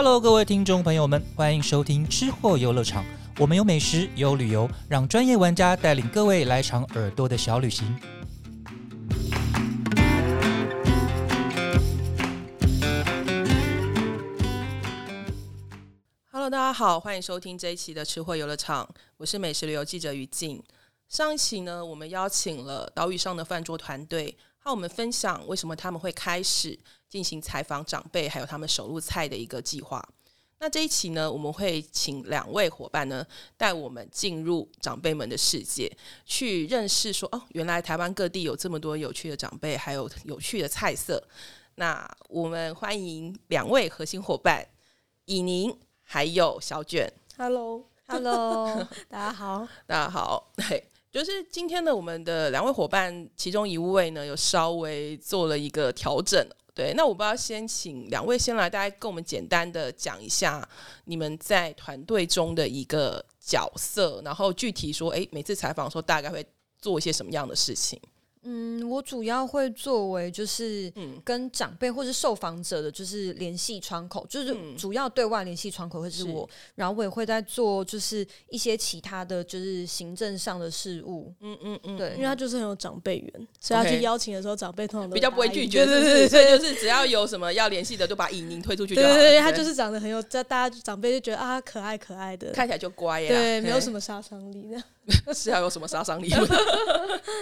Hello，各位听众朋友们，欢迎收听吃货游乐场。我们有美食，有旅游，让专业玩家带领各位来场耳朵的小旅行。Hello，大家好，欢迎收听这一期的吃货游乐场，我是美食旅游记者于静。上一期呢，我们邀请了岛屿上的饭桌团队，和我们分享为什么他们会开始进行采访长辈，还有他们手入菜的一个计划。那这一期呢，我们会请两位伙伴呢，带我们进入长辈们的世界，去认识说哦，原来台湾各地有这么多有趣的长辈，还有有趣的菜色。那我们欢迎两位核心伙伴，以宁还有小卷。Hello，Hello，大家好。大家好，嘿，就是今天呢，我们的两位伙伴，其中一位呢有稍微做了一个调整。对，那我不知道先请两位先来，大家跟我们简单的讲一下你们在团队中的一个角色，然后具体说，哎，每次采访的时候大概会做一些什么样的事情？嗯，我主要会作为就是嗯跟长辈或是受访者的，就是联系窗口，就是嗯主要对外联系窗口会是是我，然后我也会在做就是一些其他的就是行政上的事务。嗯嗯嗯，对因为他就是很有长辈缘，所以他去邀请的时候，长辈通常都比较不会拒绝？对对对所以对就是只要有什么要联系的，就把以宁推出去就好了。对对对，他就是长得很有，这大家长辈就觉得啊，可爱可爱的，看起来就乖呀，对，没 有什么杀伤力的。是要有什么杀伤力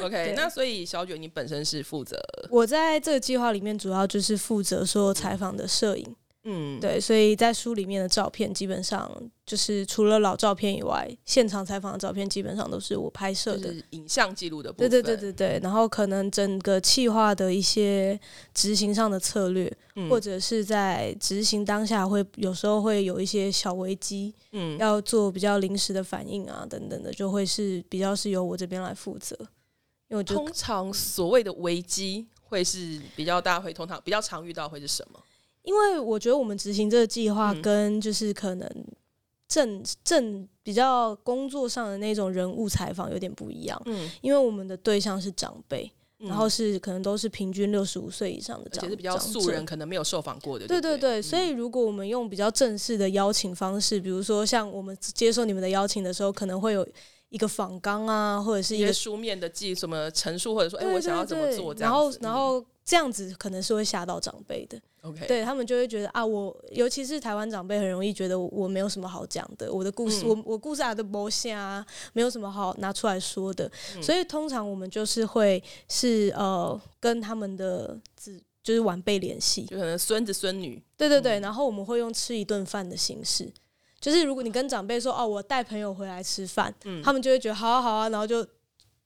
？OK，那所以小卷你本身是负责，我在这个计划里面主要就是负责说采访的摄影，嗯，对，所以在书里面的照片基本上就是除了老照片以外，现场采访的照片基本上都是我拍摄的。就是影像记录的部对分。对对对对，然后可能整个企划的一些执行上的策略，嗯或者是在执行当下会有时候会有一些小危机，嗯，要做比较临时的反应啊等等的，就会是比较是由我这边来负责，因为通常所谓的危机会是比较大，会通常比较常遇到会是什么？因为我觉得我们执行这个计划嗯跟就是可能正正比较工作上的那种人物采访有点不一样，嗯，因为我们的对象是长辈，嗯然后是可能都是平均六十五岁以上的长，而且是比较素人，可能没有受访过的。对对对，所以如果我们用比较正式的邀请方式，比如说像我们接受你们的邀请的时候，可能会有一个访纲啊，或者是一个书面的记什么陈述，或者说，哎，对我想要怎么做这然后样子。然后这样子可能是会吓到长辈的，OK，对他们就会觉得啊，我尤其是台湾长辈很容易觉得我我没有什么好讲的，我的故事、嗯。我我故事啊的不下啊，没有什么好拿出来说的，嗯。所以通常我们就是会是呃跟他们的子就是晚辈联系，就可能孙子孙女，对对对，嗯。然后我们会用吃一顿饭的形式，就是如果你跟长辈说哦，我带朋友回来吃饭，嗯他们就会觉得好啊好啊，然后就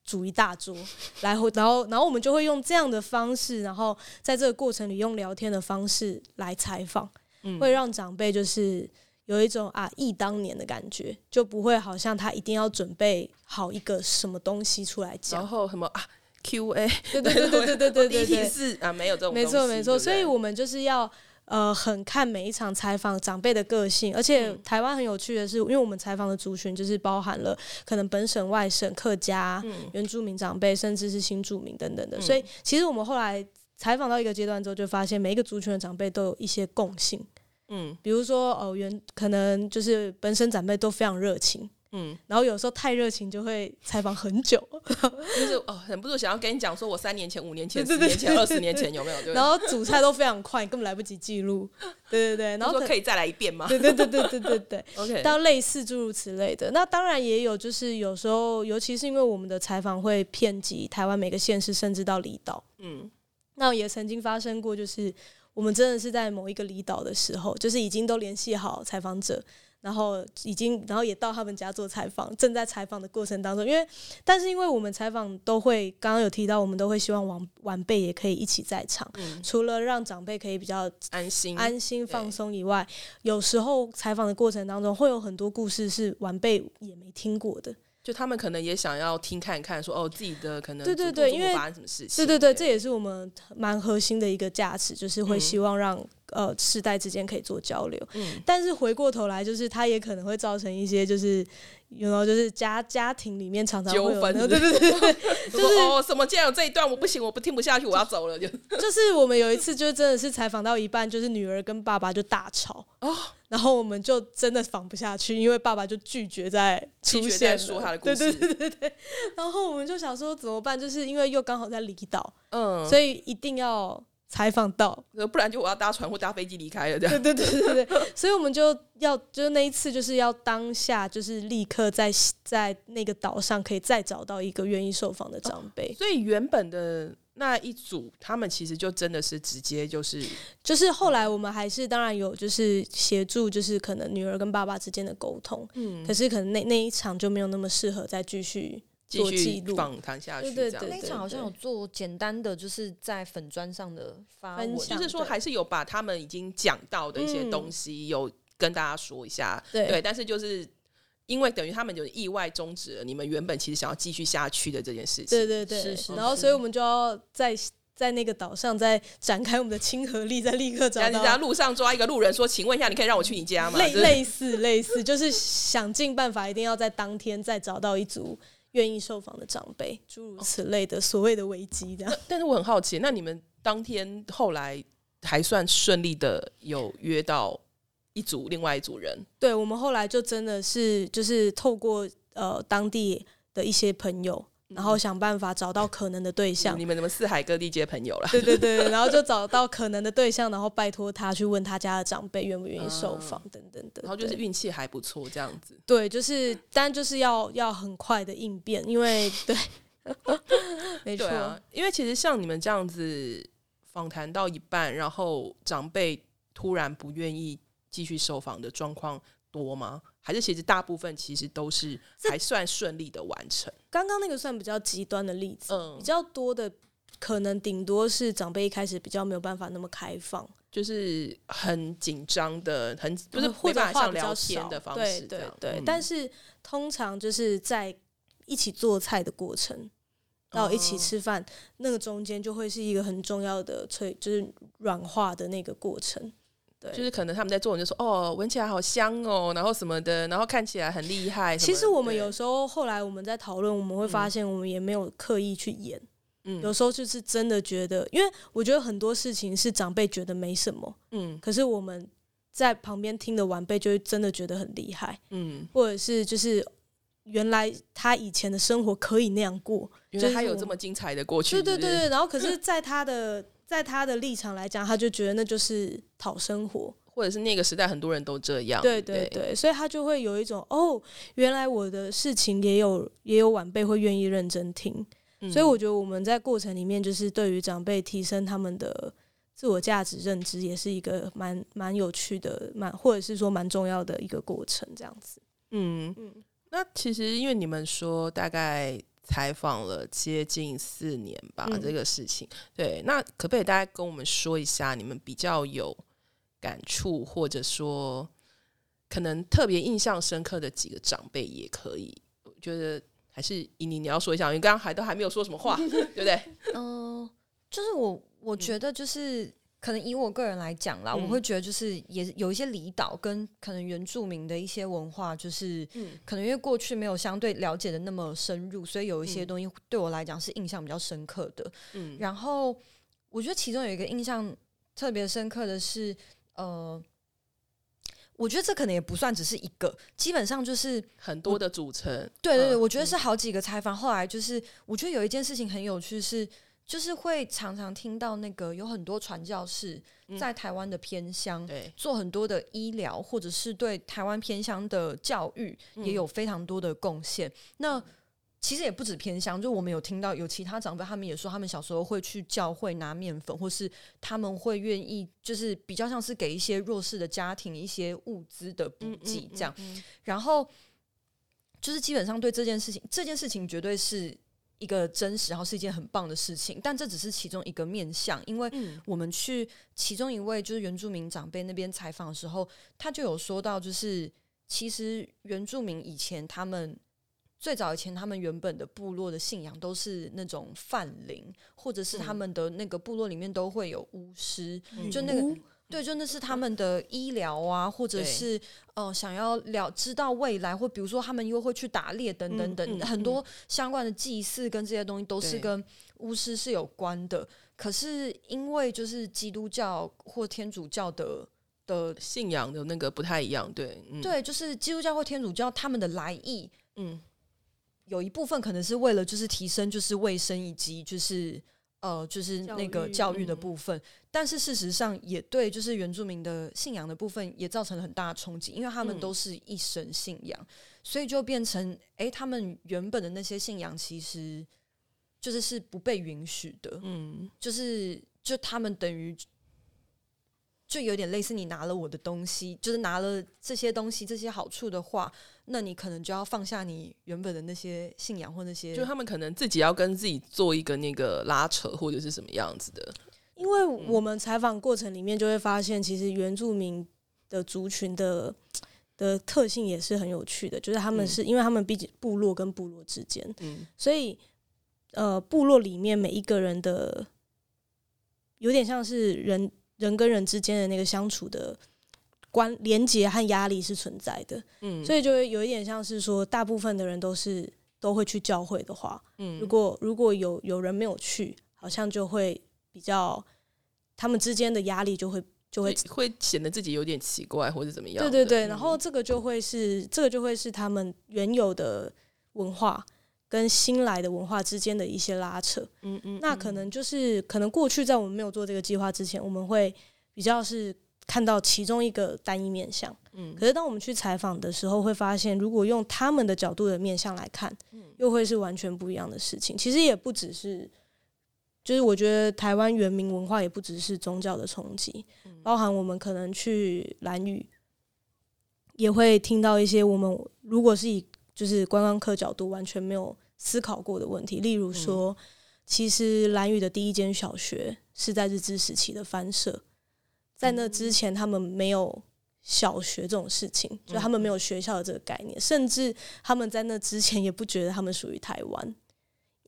煮一大桌来回，然后然后我们就会用这样的方式，然后在这个过程里用聊天的方式来采访，嗯会让长辈就是有一种啊忆当年的感觉，就不会好像他一定要准备好一个什么东西出来讲然讲。后什么啊 Q&A，对对对对对对对 第一对对，啊，没有这种没错没错，所以我们就是要呃很看每一场采访长辈的个性，而且嗯。台湾很有趣的是，因为我们采访的族群就是包含了可能本省、外省、客家、嗯原住民长辈，甚至是新住民等等的，嗯所以其实我们后来采访到一个阶段之后，就发现每一个族群的长辈都有一些共性，嗯。比如说哦原可能就是本省长辈都非常热情。嗯，然后有时候太热情就会采访很久，就是哦，忍不住想要跟你讲说，我三年前、五年前、十年前、二十年前有没有？对对然后煮菜都非常快，根本来不及记录。对对对，然后可说可以再来一遍吗对对对对对对对，？OK，当类似诸如此类的。那当然也有，就是有时候，尤其是因为我们的采访会遍及台湾每个县市，甚至到离岛。嗯那也曾经发生过，就是我们真的是在某一个离岛的时候，就是已经都联系好采访者。然后已经，然后也到他们家做采访，正在采访的过程当中，因为，但是因为我们采访都会，刚刚有提到，我们都会希望晚晚辈也可以一起在场，嗯，除了让长辈可以比较安心安心放松以外，有时候采访的过程当中会有很多故事是晚辈也没听过的。就他们可能也想要听看看，说哦自己的可能对对对因为发生什么事情？对对对，这也是我们蛮核心的一个价值，就是会嗯希望让呃世代之间可以做交流。嗯，但是回过头来，就是它也可能会造成一些就是。有没有就是家家庭里面常常纠纷那对对对对，就是哦，什么既然有这一段我不行，我不听不下去，我要走了，就就是我们有一次就真的是采访到一半，就是女儿跟爸爸就大吵哦，然后我们就真的访不下去，因为爸爸就拒绝再出现说他的故事对对对对对。然后我们就想说怎么办，就是因为又刚好在离岛，嗯，所以一定要采访到。以不然就我要搭船或搭飞机离开了，这样。对对对对对，所以我们就要就是那一次就是要当下就是立刻在在那个岛上可以再找到一个愿意受访的长辈。所以原本的那一组，他们其实就真的是直接就是就是后来我们还是当然有就是协助，就是可能女儿跟爸爸之间的沟通，嗯可是可能那那一场就没有那么适合再继续继做记续录。访谈下去，对对这样那一场好像有做简单的，就是在粉砖上的发文，分享就是说还是有把他们已经讲到的一些嗯东西有跟大家说一下，对对，但是就是因为等于他们就意外终止了你们原本其实想要继续下去的这件事情，对对对，是是然后所以我们就要在在那个岛上再展开我们的亲和力，再立刻找然后你在。路上抓一个路人说：“请问一下，你可以让我去你家吗？”类类似类似，就是想尽办法，一定要在当天再找到一组愿意受访的长辈，诸如此类的所谓的危机，这样。但是我很好奇，那你们当天后来还算顺利的有约到一组另外一组人，对我们后来就真的是就是透过呃当地的一些朋友，然后想办法找到可能的对象。你们怎么四海各地接朋友了？对对对，然后就找到可能的对象，然后拜托他去问他家的长辈愿不愿意受访等等的。然后就是对运气还不错，这样子。对，就是但就是要要很快的应变，因为 对，没错，啊，因为其实像你们这样子访谈到一半，然后长辈突然不愿意继续受访的状况多吗？还是其实大部分其实都是还算顺利的完成？刚刚那个算比较极端的例子，嗯比，较多的可能顶多是长辈一开始比较没有办法那么开放，就是很紧张的，很不是没或者办法像聊话比较少天的方式对，对对，嗯但是通常就是在一起做菜的过程。到一起哦吃饭，那个中间就会是一个很重要的脆，就是软化的那个过程。对，就是可能他们在做，你就说哦，闻起来好香哦，然后什么的，然后看起来很厉害。其实我们有时候后来我们在讨论，我们会发现我们也没有刻意去演，嗯。有时候就是真的觉得，因为我觉得很多事情是长辈觉得没什么，嗯。可是我们在旁边听的晚辈就会真的觉得很厉害，嗯，或者是就是原来他以前的生活可以那样过，原来就他有这么精彩的过去，是是对对对对，然后可是在他的在他的立场来讲，他就觉得那就是讨生活，或者是那个时代很多人都这样，对对对对，所以他就会有一种哦，原来我的事情也有也有晚辈会愿意认真听，嗯所以我觉得我们在过程里面，就是对于长辈提升他们的自我价值认知，也是一个蛮蛮有趣的，蛮或者是说蛮重要的一个过程，这样子。嗯嗯，那其实因为你们说大概采访了接近四年吧，嗯这个事情，对，那可不可以大家跟我们说一下你们比较有感触，或者说可能特别印象深刻的几个长辈也可以？我觉得还是以你你要说一下，因为刚刚还都还没有说什么话，对不对？嗯、就是我我觉得就是。可能以我个人来讲啦，嗯我会觉得就是也有一些离岛跟可能原住民的一些文化，就是嗯可能因为过去没有相对了解的那么深入，所以有一些嗯东西对我来讲是印象比较深刻的。嗯然后我觉得其中有一个印象特别深刻的是，呃，我觉得这可能也不算只是一个，基本上就是很多的组成，对对对，嗯我觉得是好几个采访。后来就是，我觉得有一件事情很有趣是，就是会常常听到那个有很多传教士嗯在台湾的偏乡。对，做很多的医疗，或者是对台湾偏乡的教育嗯也有非常多的贡献。那其实也不止偏乡，就我们有听到有其他长辈，他们也说他们小时候会去教会拿面粉，或是他们会愿意，就是比较像是给一些弱势的家庭一些物资的补给这样。然后就是基本上对这件事情，这件事情绝对是一个真实，然后是一件很棒的事情。但这只是其中一个面向，因为嗯我们去其中一位就是原住民长辈那边采访的时候，他就有说到，就是其实原住民以前他们。最早以前，他们原本的部落的信仰都是那种泛灵，或者是他嗯们的那个部落里面都会有巫师，嗯就那个巫对，就那是他们的医疗啊，或者是呃想要了知道未来，或比如说他们又会去打猎等等等，嗯嗯很多相关的祭祀跟这些东西都是跟巫师是有关的。可是因为就是基督教或天主教的的，信仰的那个不太一样，对，嗯，对，就是基督教或天主教他们的来意，嗯，有一部分可能是为了就是提升就是卫生以及就是呃就是那个教育的嗯部分，但是事实上也对就是原住民的信仰的部分也造成了很大的冲击，因为他们嗯。都是一神信仰，所以就变成诶，他们原本的那些信仰其实就是是不被允许的，嗯，就是就他们等于就有点类似你拿了我的东西，就是拿了这些东西这些好处的话，那你可能就要放下你原本的那些信仰或那些就他们可能自己要跟自己做一个那个拉扯，或者是什么样子的，因为我们采访过程里面就会发现，其实原住民的族群的的特性也是很有趣的，就是他们嗯。是、因为他们毕竟部落跟部落之间，嗯。所以呃，部落里面每一个人的有点像是人人跟人之间的那个相处的关连结和压力是存在的，嗯，所以就会有一点像是说，大部分的人都是都会去教会的话，嗯。如果如果有有人没有去，好像就会比较他们之间的压力就会就会会会显得自己有点奇怪，或者怎么样，对对对，嗯然后这个就会是这个就会是他们原有的文化跟新来的文化之间的一些拉扯。嗯嗯，那可能就是可能过去在我们没有做这个计划之前，我们会比较是看到其中一个单一面相。嗯可是当我们去采访的时候，会发现如果用他们的角度的面相来看，嗯又会是完全不一样的事情。其实也不只是。就是我觉得台湾原民文化也不只是宗教的冲击，嗯包含我们可能去兰屿，也会听到一些我们如果是以就是观光客角度完全没有思考过的问题，例如说，其实兰屿的第一间小学是在日治时期的翻社，在那之前他们没有小学这种事情，就他们没有学校的这个概念，甚至他们在那之前也不觉得他们属于台湾，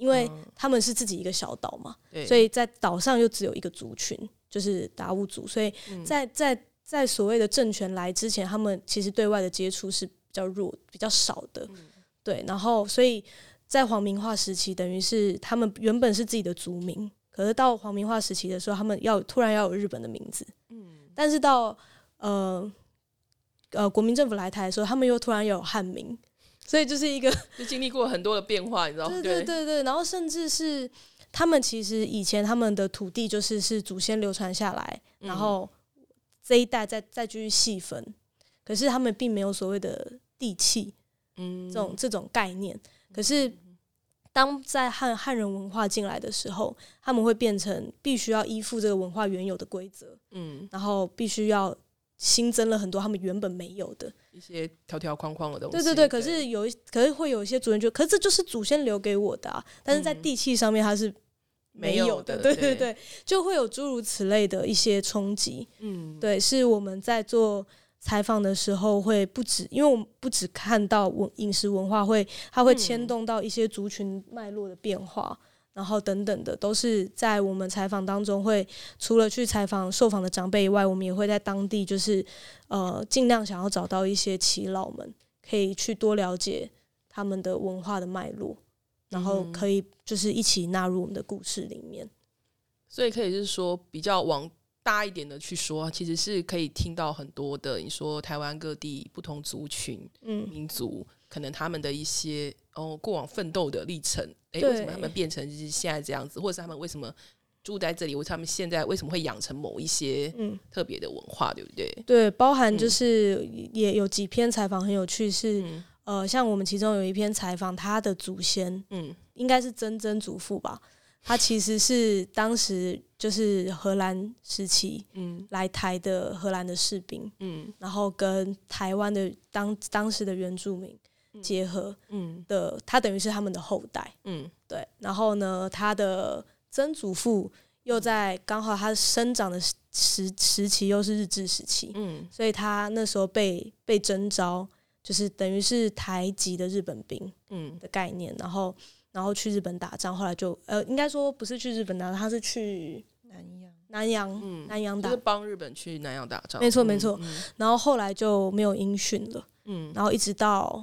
因为嗯。他们是自己一个小岛嘛，对，所以在岛上又只有一个族群，就是达悟族，所以嗯。在在在所谓的政权来之前，他们其实对外的接触是比较弱、比较少的，嗯。对。然后，所以在皇民化时期，等于是他们原本是自己的族民，可是到皇民化时期的时候，他们要突然要有日本的名字，嗯。但是到呃呃国民政府来台的时候，他们又突然有汉名，所以就是一个 就经历过很多的变化，你知道？吗？对。对对对，然后甚至是他们其实以前他们的土地就是是祖先流传下来，嗯。然后这一代再再继续细分，可是他们并没有所谓的地契嗯。这种、这种概念。可是当在汉汉人文化进来的时候，他们会变成必须要依附这个文化原有的规则，嗯。然后必须要新增了很多他们原本没有的。一些条条框框的东西，对对对，可是有一，可是会有一些主人觉得，可是这就是祖先留给我的啊，但是在嗯地契上面它是没有的，对。对对对，就会有诸如此类的一些冲击。嗯。对，是我们在做采访的时候会不止，因为我们不只看到文饮食文化会，它会牵嗯动到一些族群脉络的变化。然后等等的，都是在我们采访当中会，除了去采访受访的长辈以外，我们也会在当地就是呃尽量想要找到一些耆老们，可以去多了解他们的文化的脉络，然后嗯可以就是一起纳入我们的故事里面。所以可以是说比较往大一点的去说，其实是可以听到很多的，你说台湾各地不同族群、嗯，民族，可能他们的一些哦过往奋斗的历程，诶，对。为什么他们变成就是现在这样子，或者是他们为什么住在这里，或者他们现在为什么会养成某一些嗯，特别的文化，对不对？对，包含就嗯。是也有几篇采访很有趣是，嗯。呃，像我们其中有一篇采访，他的祖先嗯。应该是曾曾祖父吧，他其实是当时就是荷兰时期嗯。来台的荷兰的士兵，嗯。然后跟台湾的当当时的原住民结合嗯。的，他等于是他们的后代。嗯。对，然后呢，他的曾祖父又在刚好他生长的时时时期又是日治时期，嗯。所以他那时候被被征召，就是等于是台籍的日本兵嗯。的概念，然后然后去日本打仗，后来就呃，应该说不是去日本打仗，他是去南洋。南洋，嗯南洋打就是，帮日本去南洋打仗，没错没错嗯。然后后来就没有音讯了，嗯。然后一直到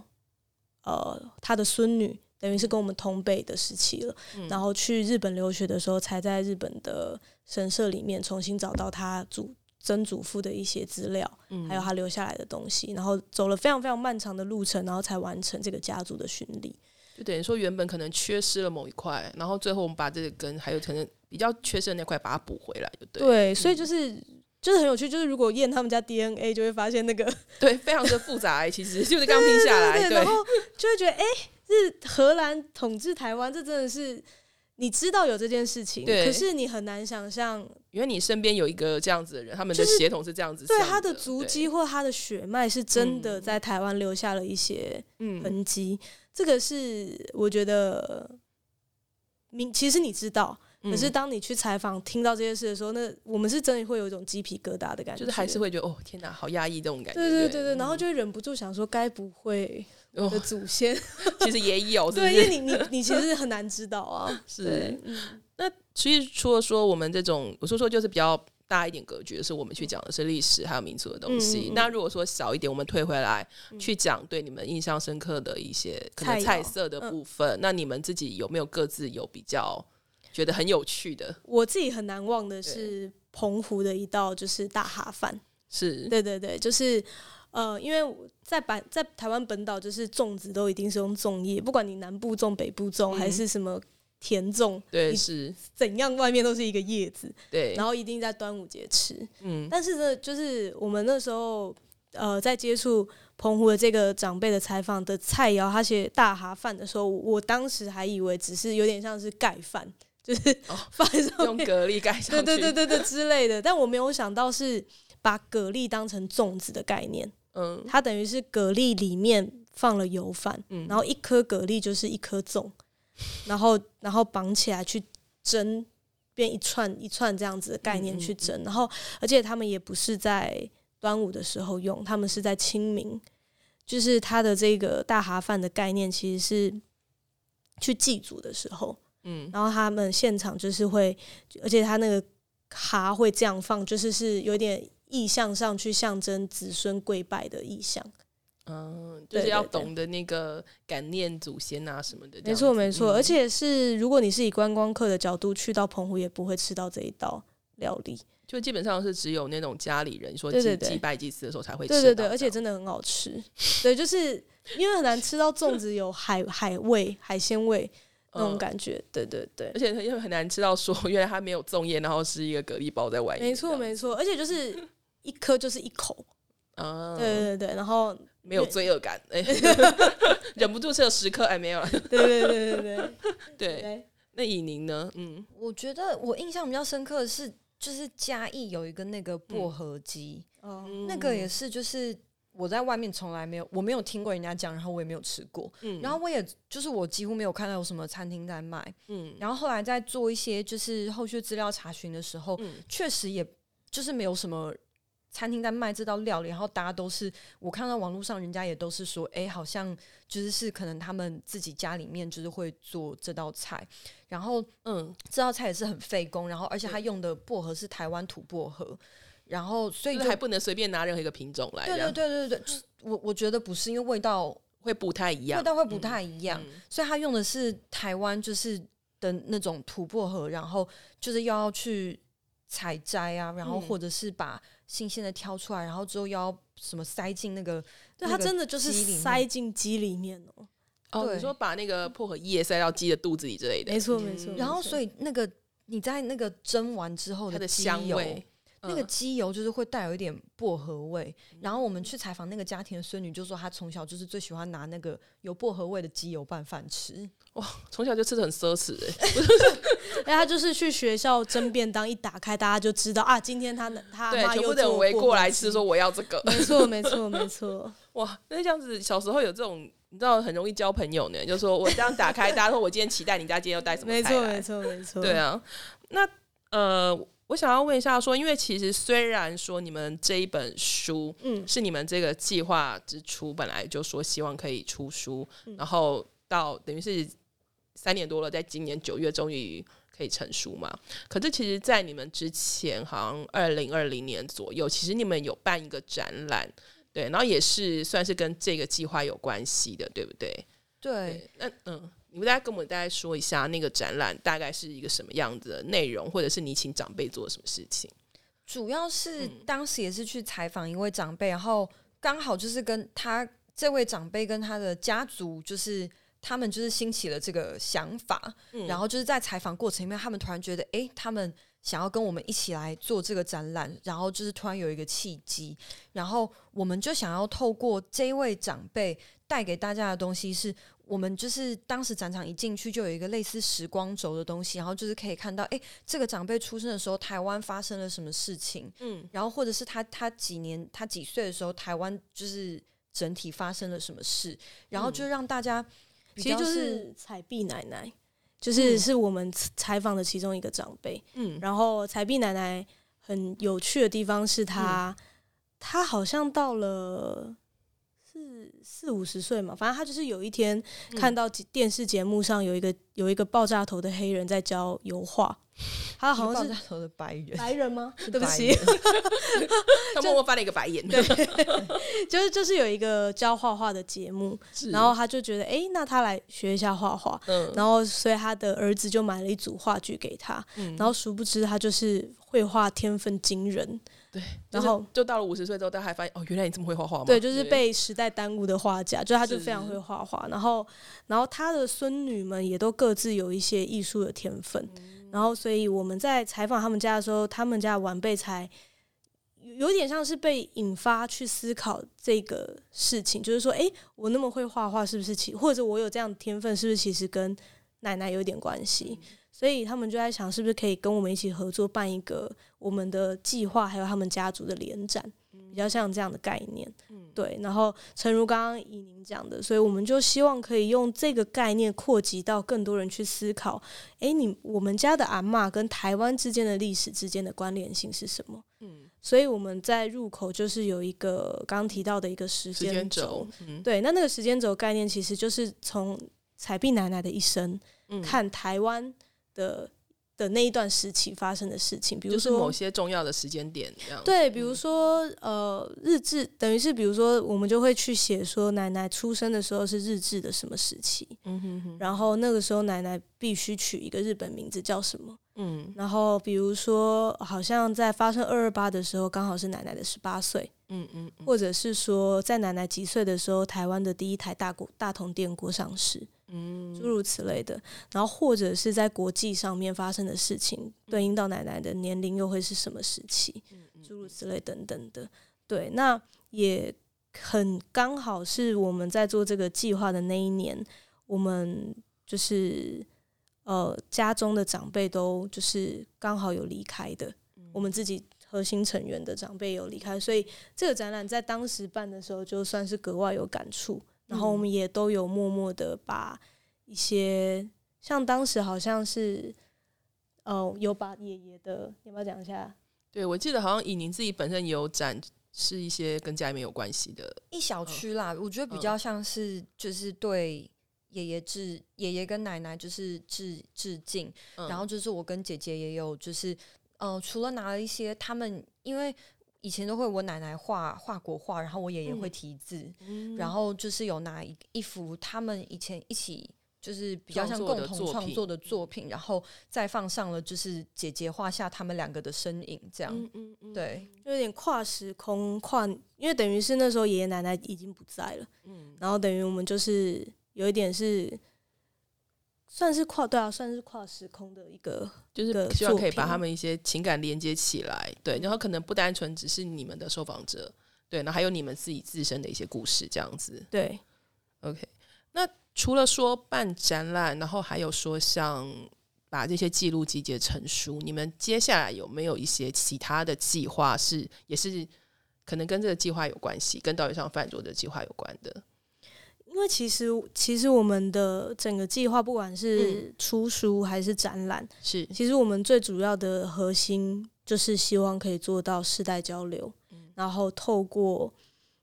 呃他的孙女，等于是跟我们同辈的时期了，嗯然后去日本留学的时候，才在日本的神社里面重新找到他祖曾祖父的一些资料，嗯还有他留下来的东西，然后走了非常非常漫长的路程，然后才完成这个家族的巡礼。就等于说原本可能缺失了某一块，然后最后我们把这个根还有可能比较缺失的那块把它补回来，就对。对，所以就是。就是很有趣，就是如果验他们家 DNA，就会发现那个 对，非常的复杂、欸，其实就是刚听下来，对，然后就会觉得，哎、是荷兰统治台湾，这真的是你知道有这件事情，对可是你很难想象，因为你身边有一个这样子的人，他们的血统是这样子上，对他的足迹或他的血脉是真的嗯。在台湾留下了一些痕迹。这个是我觉得，明其实你知道，可是嗯当你去采访听到这些事的时候，那我们是真的会有一种鸡皮疙瘩的感觉，就是还是会觉得哦，天哪，好压抑这种感觉。对对对对，嗯然后就会忍不住想说，该不会我哦的祖先？其实也有，对，因为？你你你其实很难知道啊。是那其实除了说我们这种，我说说就是比较大一点格局的是，我们去讲的是历史还有民族的东西。那如果说小一点，我们退回来、去讲对你们印象深刻的一些可能菜色的部分，那你们自己有没有各自有比较觉得很有趣的？我自己很难忘的是澎湖的一道就是大哈饭。是，对对对，就是呃，因为在本在台湾本岛，就是粽子都一定是用粽叶，不管你南部粽、北部粽，嗯。还是什么甜粽，对，是，怎样外面都是一个叶子，对，然后一定在端午节吃。嗯，但是呢，就是我们那时候呃在接触澎湖的这个长辈的采访的菜肴，他写大哈饭的时候，我当时还以为只是有点像是盖饭，就是哦 饭上面。用蛤蜊盖上对去，对对对对 之类的，但我没有想到是把蛤蜊当成粽子的概念，嗯。它等于是蛤蜊里面放了油饭，嗯。然后一颗蛤蜊就是一颗粽，然后然后绑起来去蒸，变一串一串这样子的概念嗯嗯去蒸，然后而且他们也不是在端午的时候用，他们是在清明，就是他的这个大蛤饭的概念其实是去祭祖的时候。嗯然后他们现场就是会，而且他那个哈会这样放，就是是有点意象上去象征子孙跪拜的意象。嗯，就是要懂得那个感念祖先啊什么的，没错，没错，而且。是如果你是以观光客的角度去到澎湖，也不会吃到这一道料理。就基本上是只有那种家里人说祭祭拜祭祀的时候才会吃对对对，而且真的很好吃。对，就是因为很难吃到粽子有海海味、海鲜味那种嗯感觉。对对对而，且因为很难吃到说原来它没有粽叶，然后是一个蛤蜊包在外面，没错没错，而且就是一颗就是一口。啊，对对对，然后没有罪恶感，哎，忍不住吃了十颗，哎，没有了，对对对对对对。对，那以宁呢？嗯，我觉得我印象比较深刻的是，就是嘉义有一个那个薄荷鸡，嗯，那个也是就是我在外面从来没有，我没有听过人家讲，然后我也没有吃过，嗯。然后我也就是我几乎没有看到有什么餐厅在卖，嗯。然后后来在做一些就是后续资料查询的时候，嗯。确实也就是没有什么餐厅在卖这道料理，然后大家都是我看到网络上人家也都是说，哎、好像就是是可能他们自己家里面就是会做这道菜，然后嗯。这道菜也是很费工，然后而且他用的薄荷是台湾土薄荷，然后所以还不能随便拿任何一个品种来，对对对对对，就是我我觉得不是，因为味道会不太一样，味道会不太一样，嗯所以他用的是台湾就是的那种土薄荷，然后就是又要去采摘啊，然后嗯或者是把新鲜的挑出来，然后之后又要什么塞进那个，对，它真的就是塞进鸡里面哦。你说把那个薄荷叶塞到鸡的肚子里之类的，没错没错嗯然后所以那个你在那个蒸完之后它的。香味，那个嗯。鸡油就是会带有一点薄荷味，然后我们去。采访那个家庭的孙女，就说她从小就是最喜欢拿那个有薄荷味的机油拌饭吃。哇从小就吃的很奢侈哎，哎，他就是去学校蒸便当，一打开大家就知道啊，今天他他妈又全部的人围过来吃，说我要这个，没错没错没错，哇，那这样子小时候有这种，你知道很容易交朋友呢，就说我这样打开，大家说我今天期待你家今天要带什么菜没错没错没错，对啊，那呃，我想要问一下说，因为其实虽然说你们这一本书嗯是你们这个计划之初本来就说希望可以出书，嗯然后到等于是三年多了，在今年九月终于可以成书嘛。可是其实，在你们之前，好像二零二零年左右，其实你们有办一个展览，对，然后也是算是跟这个计划有关系的，对不对？对，那嗯，你们大家跟我们大家说一下那个展览大概是一个什么样子的内容，或者是你请长辈做什么事情？主要是嗯当时也是去采访一位长辈，然后刚好就是跟他这位长辈跟他的家族，就是他们就是兴起了这个想法，嗯然后就是在采访过程里面，他们突然觉得，诶，他们想要跟我们一起来做这个展览，然后就是突然有一个契机，然后我们就想要透过这一位长辈带给大家的东西是。我们就是当时展场一进去就有一个类似时光轴的东西，然后就是可以看到，诶，这个长辈出生的时候，台湾发生了什么事情，嗯。然后或者是他他几年他几岁的时候，台湾就是整体发生了什么事，然后就让大家比其实就是彩碧奶奶，就是是我们采访的其中一个长辈。嗯。然后彩碧奶奶很有趣的地方是她，她好像到了四四五十岁嘛，反正他就是有一天看到电视节目上有一个有一个爆炸头的黑人在教油画，他好像是爆炸头的白人，白人吗？是对不起，他默默翻了一个白眼，对就是就是有一个教画画的节目，然后他就觉得，哎、那他来学一下画画，嗯。然后所以他的儿子就买了一组话剧给他，嗯。然后殊不知他就是绘画天分惊人，对，然后就是就到了五十岁之后，大家还发现哦，原来你这么会画画吗？对，就是被时代耽误的画家，就他就非常会画画，然后然后他的孙女们也都各自有一些艺术的天分，然后所以我们在采访他们家的时候，他们家的晚辈才。有有点像是被引发去思考这个事情，就是说，诶，我那么会画画，是不是其或者我有这样的天分，是不是其实跟奶奶有点关系？所以他们就在想，是不是可以跟我们一起合作办一个我们的计划，还有他们家族的联展，比较像这样的概念。对，然后诚如刚刚以宁讲的，所以我们就希望可以用这个概念扩及到更多人去思考，诶，你我们家的阿嬷跟台湾之间的历史之间的关联性是什么？嗯所以我们在入口就是有一个刚刚提到的一个时时间间轴，嗯对，那那个时间轴概念其实就是从彩碧奶奶的一生、嗯看台湾的的那一段时期发生的事情，比如说就是某些重要的时间点。对，比如说呃，日志等于是比如说我们就会去写说奶奶出生的时候是日治的什么时期，嗯哼哼，然后那个时候奶奶必须取一个日本名字叫什么。嗯。然后比如说，好像在发生二二八的时候，刚好是奶奶的十八岁，嗯嗯嗯。或者是说在奶奶几岁的时候，台湾的第一台大国大同电锅上市，嗯。诸如此类的。然后或者是在国际上面发生的事情，对应到奶奶的年龄又会是什么时期，诸如此类等等的。对，那也很刚好是我们在做这个计划的那一年，我们就是呃家中的长辈都就是刚好有离开的，我们自己核心成员的长辈有离开，所以这个展览在当时办的时候就算是格外有感触。然后我们也都有默默的把一些像当时好像是呃有把爷爷的，要不要讲一下？对，我记得好像以您自己本身也有展示一些跟家里面有关系的，一小区啦，我觉得比较像是就是对爷爷致爷爷跟奶奶就是致致敬，嗯。然后就是我跟姐姐也有就是呃，除了拿了一些他们因为。以前都会我奶奶画画国画，然后我爷爷会题字，嗯。然后就是有拿一一幅他们以前一起就是比较像创作的共同作品创作的作品，然后再放上了就是姐姐画下他们两个的身影，这样、嗯。嗯嗯，对，就有点跨时空跨，因为等于是那时候爷爷奶奶已经不在了，嗯。然后等于我们就是有一点是算是跨对啊，算是跨时空的一个就是希望可以把他们一些情感连接起来，对，然后可能不单纯只是你们的受访者，对，然后还有你们自己自身的一些故事这样子。对 OK，那除了说办展览，然后还有说像把这些记录集结成书，你们接下来有没有一些其他的计划是也是可能跟这个计划有关系，跟岛屿上饭桌的计划有关的？因为其实其实我们的整个计划，不管嗯。是出书还是展览，是，其实我们最主要的核心就是希望可以做到世代交流，嗯。然后透过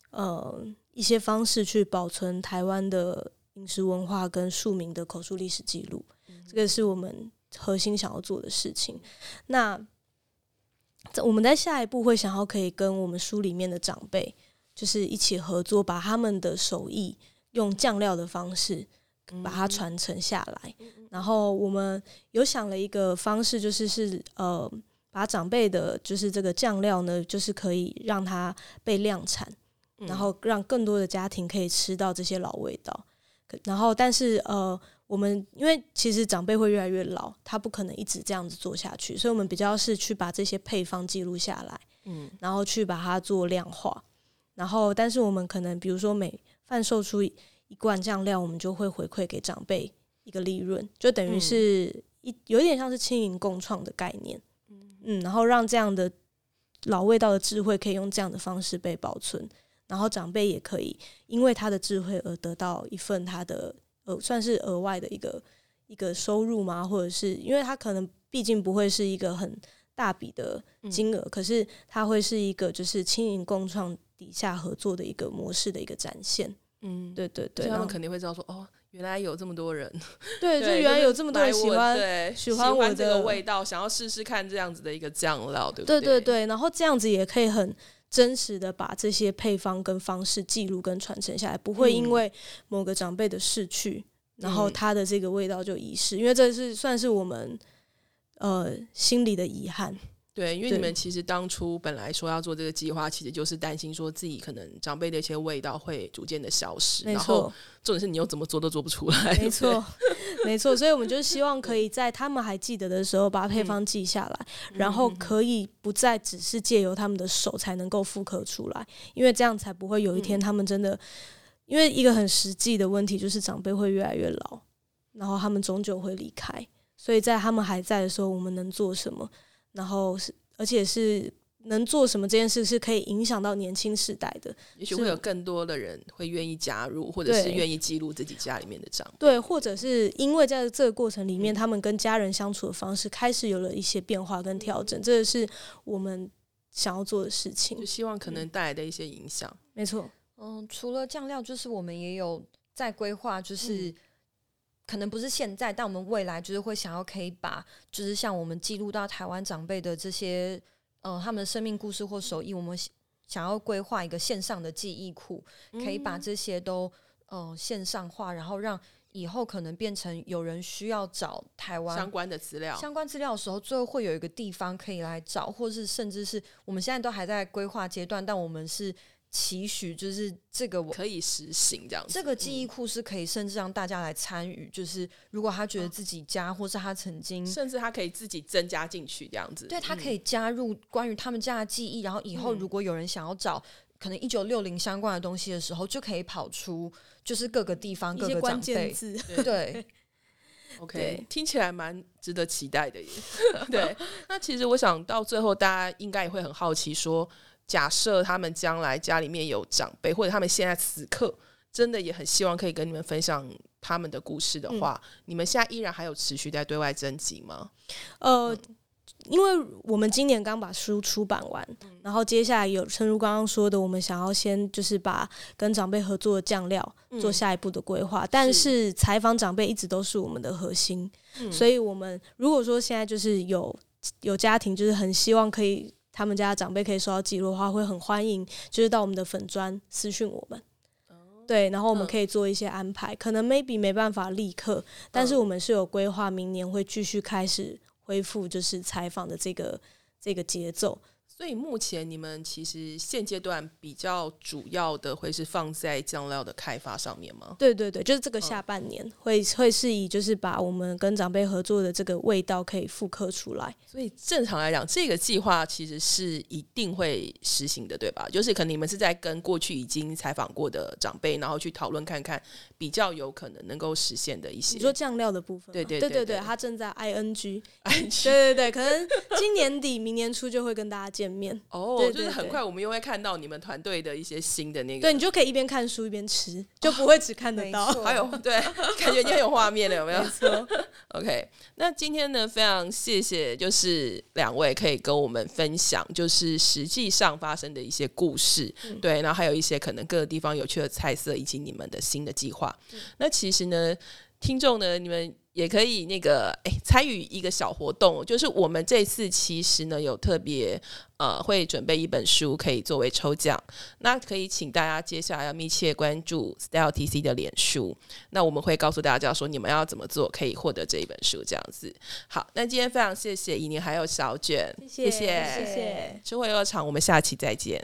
呃一些方式去保存台湾的饮食文化跟庶民的口述历史记录，嗯这个是我们核心想要做的事情。那在我们在下一步会想要可以跟我们书里面的长辈，就是一起合作，把他们的手艺用酱料的方式把它传承下来。然后我们有想了一个方式，就是是呃，把长辈的，就是这个酱料呢，就是可以让它被量产，然后让更多的家庭可以吃到这些老味道。可然后，但是呃，我们因为其实长辈会越来越老，他不可能一直这样子做下去，所以我们比较是去把这些配方记录下来，嗯然后去把它做量化。然后，但是我们可能比如说每贩售出一一罐酱料，我们就会回馈给长辈一个利润，就等于嗯。是一有点像是轻盈共创的概念，嗯，然后让这样的老味道的智慧可以用这样的方式被保存，然后长辈也可以因为他的智慧而得到一份他的呃算是额外的一个一个收入吗？或者是因为他可能毕竟不会是一个很大笔的金额，可是他会是一个就是轻盈共创底下合作的一个模式的一个展现。嗯，对对对，他们肯定会知道说哦。原来有这么多人，对，就原来有这么多人喜欢对喜欢我这个味道，想要试试看这样子的一个酱料，对不对对对对，然后这样子也可以很真实的把这些配方跟方式记录跟传承下来，不会因嗯为某个长辈的逝去，然后嗯他的这个味道就遗失，因为这是算是我们呃心里的遗憾。对，因为你们其实当初本来说要做这个计划，其实就是担心说自己可能长辈的一些味道会逐渐的消失，没然后错，重点是你又怎么做都做不出来，没错，没错。所以我们就希望可以在他们还记得的时候，把配方记下来，然后可以不再只是借由他们的手才能够复刻出来，因为这样才不会有一天他们真的，因为一个很实际的问题就是长辈会越来越老，然后他们终究会离开，所以在他们还在的时候，我们能做什么？然后是而且是能做什么这件事是可以影响到年轻世代的，也许会有更多的人会愿意加入，或者是愿意记录自己家里面的账。对，或者是因为在这个过程里面，他们跟家人相处的方式开始有了一些变化跟调整，这个是我们想要做的事情就。希望可能带来的一些影响。没错，嗯，除了酱料，就是我们也有在规划，就是、可能不是现在，但我们未来就是会想要可以把，就是像我们记录到台湾长辈的这些，呃，他们的生命故事或手艺，我们想想要规划一个线上的记忆库，可以把这些都呃线上化，然后让以后可能变成有人需要找台湾相关的资料，相关资料的时候，最后会有一个地方可以来找，或是甚至是我们现在都还在规划阶段，但我们是期许，就是这个我可以实行这样子。这个记忆库是可以甚至让大家来参与，就是如果他觉得自己家，或是他曾经嗯甚至他可以自己增加进去这样子。对他可以，加入关于他们家的记忆，然后以后嗯如果有人想要找可能一九六零相关的东西的时候，就可以跑出就是各个地方各一些关个长辈。键字，对，OK，对听起来蛮值得期待的耶。对，那其实我想到最后，大家应该也会很好奇说，假设他们将来家里面有长辈，或者他们现在此刻真的也很希望可以跟你们分享他们的故事的话，你们现在依然还有持续在对外征集吗？呃，因为我们今年刚把书出版完，然后接下来有诚如刚刚说的，我们想要先就是把跟长辈合作的酱料做下一步的规划，但是采访长辈一直都是我们的核心，所以我们如果说现在就是有有家庭就是很希望可以他们家的长辈可以收到记录的话，会很欢迎就是到我们的粉砖私讯我们。对，然后我们嗯可以做一些安排，可能 maybe 没办法立刻，但是嗯我们是有规划，明年会继续开始恢复就是采访的这个这个节奏。所以目前你们其实现阶段比较主要的会是放在酱料的开发上面吗？对对对，就是这个嗯下半年、会会是以就是把我们跟长辈合作的这个味道可以复刻出来。所以正常来讲，这个计划其实是一定会实行的，对吧？就是可能你们是在跟过去已经采访过的长辈，然后去讨论看看比较有可能能够实现的一些。你说酱料的部分，对对对对对对它正在 ing，安全对对对，可能今年底明年初就会跟大家见面。哦，对对就是很快我们又会看到你们团队的一些新的那个，对你就可以一边看书一边吃，就不会只看得到。还有对，感觉你很有画面了，有没有 没错，？OK，那今天呢，非常谢谢，就是两位可以跟我们分享，就是实际上发生的一些故事，嗯对，然后还有一些可能各个地方有趣的菜色，以及你们的新的计划。那其实呢，听众呢，你们也可以那个哎参与一个小活动，就是我们这次其实呢有特别呃会准备一本书可以作为抽奖，那可以请大家接下来要密切关注 Style TC 的脸书，那我们会告诉大家说你们要怎么做可以获得这一本书这样子。好，那今天非常谢谢怡宁还有小卷，谢谢谢谢。谢吃货游乐场，我们下期再见。